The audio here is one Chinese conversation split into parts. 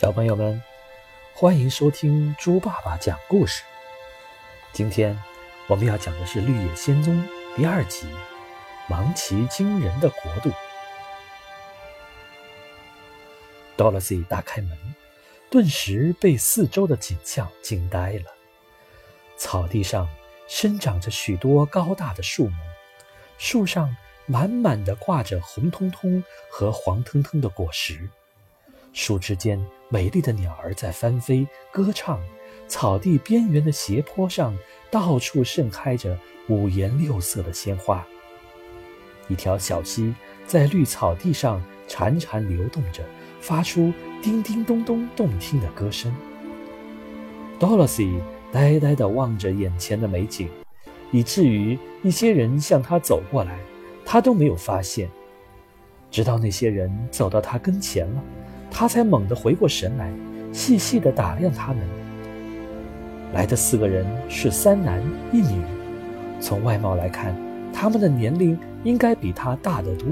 小朋友们，欢迎收听猪爸爸讲故事。今天我们要讲的是《绿野仙踪》第二集《芒奇惊人的国度》。Dorothy 打开门，顿时被四周的景象惊呆了。草地上生长着许多高大的树木，树上满满的挂着红彤彤和黄腾腾的果实。树枝间，美丽的鸟儿在翻飞、歌唱；草地边缘的斜坡上，到处盛开着五颜六色的鲜花。一条小溪在绿草地上潺潺流动着，发出叮叮咚咚动听的歌声。Dorothy 呆呆地望着眼前的美景，以至于一些人向他走过来，他都没有发现。直到那些人走到他跟前了。他才猛地回过神来，细细地打量他们。来的四个人是三男一女，从外貌来看，他们的年龄应该比他大得多。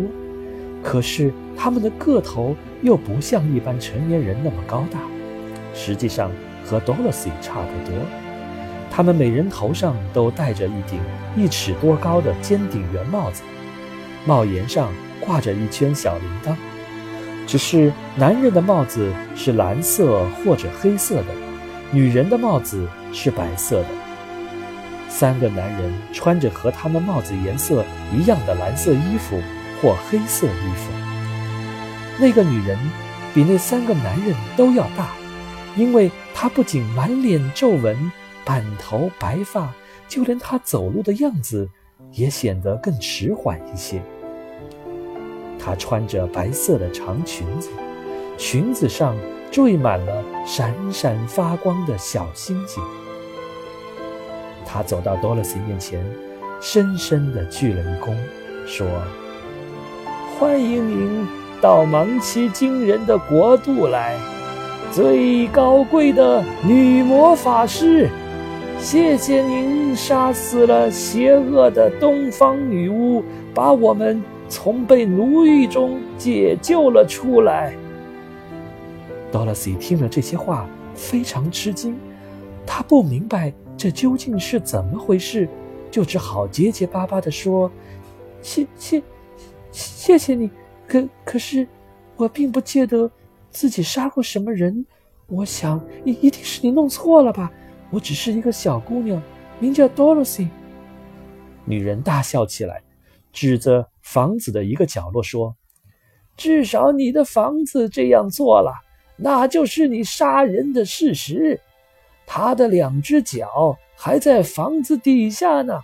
可是他们的个头又不像一般成年人那么高大，实际上和 Dorothy 差不多。他们每人头上都戴着一顶一尺多高的尖顶圆帽子，帽檐上挂着一圈小铃铛。只是男人的帽子是蓝色或者黑色的，女人的帽子是白色的。三个男人穿着和他们帽子颜色一样的蓝色衣服或黑色衣服。那个女人比那三个男人都要大，因为她不仅满脸皱纹、满头白发，就连她走路的样子也显得更迟缓一些。她穿着白色的长裙子，裙子上缀满了闪闪发光的小星星。她走到多萝西面前，深深地鞠了一躬，说：“欢迎您到芒奇惊人的国度来，最高贵的女魔法师，谢谢您杀死了邪恶的东方女巫，把我们。”从被奴役中解救了出来。Dorothy 听了这些话，非常吃惊，他不明白这究竟是怎么回事，就只好结结巴巴地说：“谢谢，谢谢你。可可是，我并不记得自己杀过什么人。我想，一一定是你弄错了吧？我只是一个小姑娘，名叫 Dorothy。”女人大笑起来。指着房子的一个角落说：“至少你的房子这样做了，那就是你杀人的事实。他的两只脚还在房子底下呢。”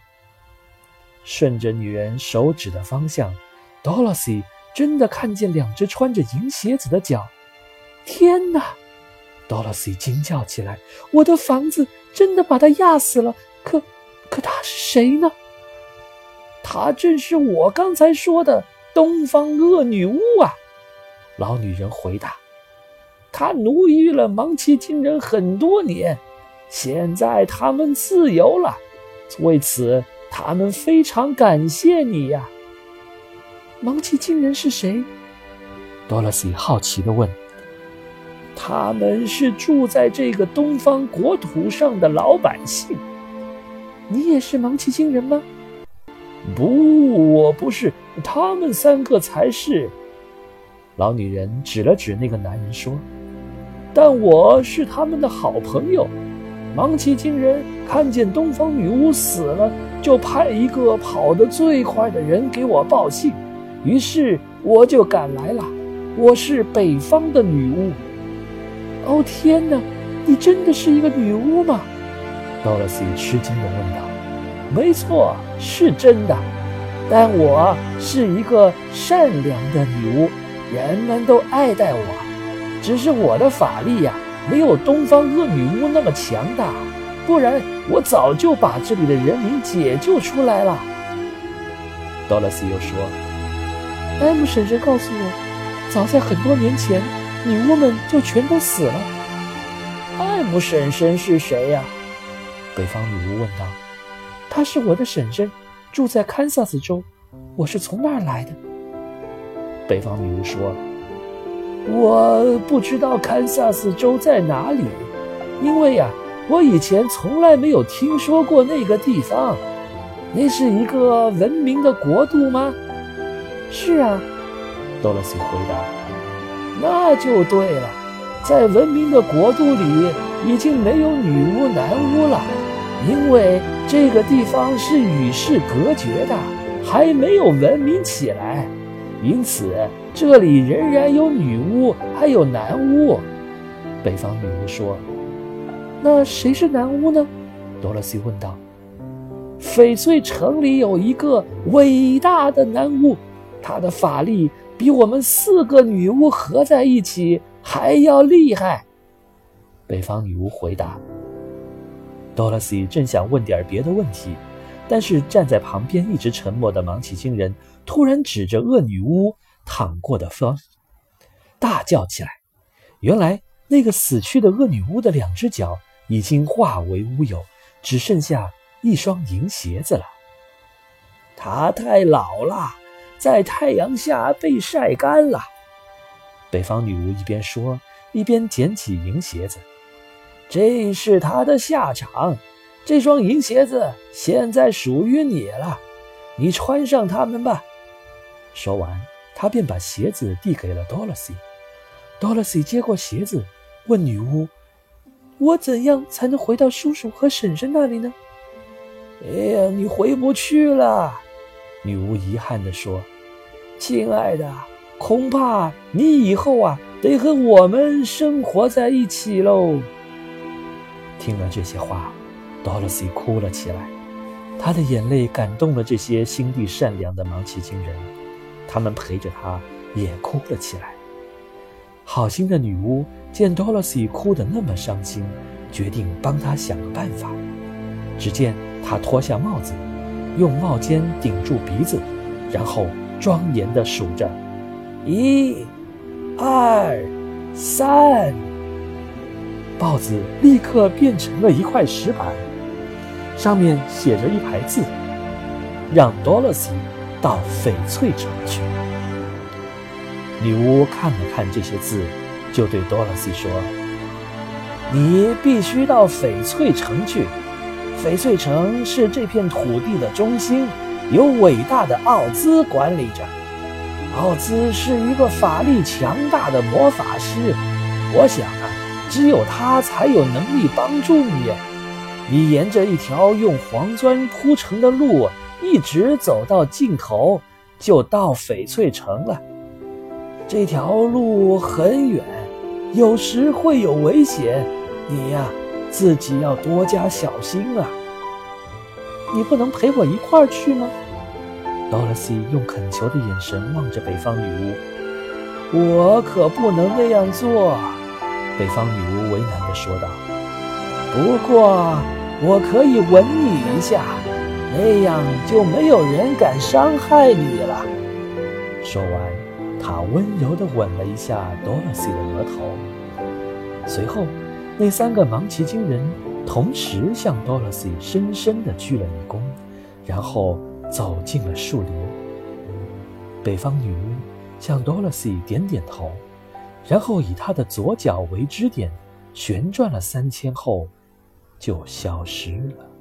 顺着女人手指的方向，Dorothy 真的看见两只穿着银鞋子的脚。天哪！Dorothy 惊叫起来：“我的房子真的把他压死了！可，可他是谁呢？”她正是我刚才说的东方恶女巫啊！老女人回答：“她奴役了芒奇金人很多年，现在他们自由了，为此他们非常感谢你呀。”芒奇金人是谁？多萝西好奇地问。“他们是住在这个东方国土上的老百姓。你也是芒奇金人吗？”不，我不是，他们三个才是。老女人指了指那个男人说：“但我是他们的好朋友。芒奇金人看见东方女巫死了，就派一个跑得最快的人给我报信，于是我就赶来了。我是北方的女巫。”哦，天哪！你真的是一个女巫吗？多萝西吃惊地问道。没错，是真的，但我是一个善良的女巫，人们都爱戴我。只是我的法力呀，没有东方恶女巫那么强大，不然我早就把这里的人民解救出来了。多萝西又说：“艾姆婶婶告诉我，早在很多年前，女巫们就全都死了。”艾姆婶婶是谁呀？北方女巫问道。她是我的婶婶，住在堪萨斯州，我是从那儿来的。北方女巫说：“我不知道堪萨斯州在哪里，因为呀，我以前从来没有听说过那个地方。那是一个文明的国度吗？是啊，多萝西回答。那就对了，在文明的国度里，已经没有女巫、男巫了，因为这个地方是与世隔绝的，还没有文明起来，因此这里仍然有女巫，还有男巫。北方女巫说：“那谁是男巫呢？”多萝西问道。翡翠城里有一个伟大的男巫，他的法力比我们四个女巫合在一起还要厉害。北方女巫回答。多萝西正想问点别的问题，但是站在旁边一直沉默的芒奇星人突然指着恶女巫躺过的方，大叫起来。原来那个死去的恶女巫的两只脚已经化为乌有，只剩下。一双银鞋子了，她太老了，在太阳下被晒干了。北方女巫一边说，一边捡起银鞋子。这是他的下场。这双银鞋子现在属于你了，你穿上它们吧。说完，他便把鞋子递给了多萝西。多萝西接过鞋子，问女巫：“我怎样才能回到叔叔和婶婶那里呢？”哎呀，你回不去了，女巫遗憾地说：“亲爱的，恐怕你以后啊得和我们生活在一起喽。”听了这些话，多萝西哭了起来，她的眼泪感动了这些心地善良的芒奇星人，他们陪着她也哭了起来。好心的女巫见多萝西哭得那么伤心，决定帮她想个办法。只见。她脱下帽子，用帽尖顶住鼻子，然后庄严地数着：“一、二、三。”帽子立刻变成了一块石板，上面写着一排字：“让多萝西到翡翠城去。”女巫看了看这些字，就对多萝西说：“你必须到翡翠城去。”翡翠城是这片土地的中心，由伟大的奥兹管理着。奥兹是一个法力强大的魔法师，我想啊，只有他才有能力帮助你。你沿着一条用黄砖铺成的路，一直走到尽头，就到翡翠城了。这条路很远，有时会有危险，你呀。自己要多加小心啊！你不能陪我一块儿去吗？多萝西用恳求的眼神望着北方女巫。我可不能那样做，北方女巫为难地说道。不过我可以吻你一下，那样就没有人敢伤害你了。说完，她温柔地吻了一下多萝西的额头，随后。那三个芒奇精人同时向多萝西深深地鞠了一躬，然后走进了树林。北方女巫向多萝西点点头，然后以他的左脚为支点，旋转了三千后，就消失了。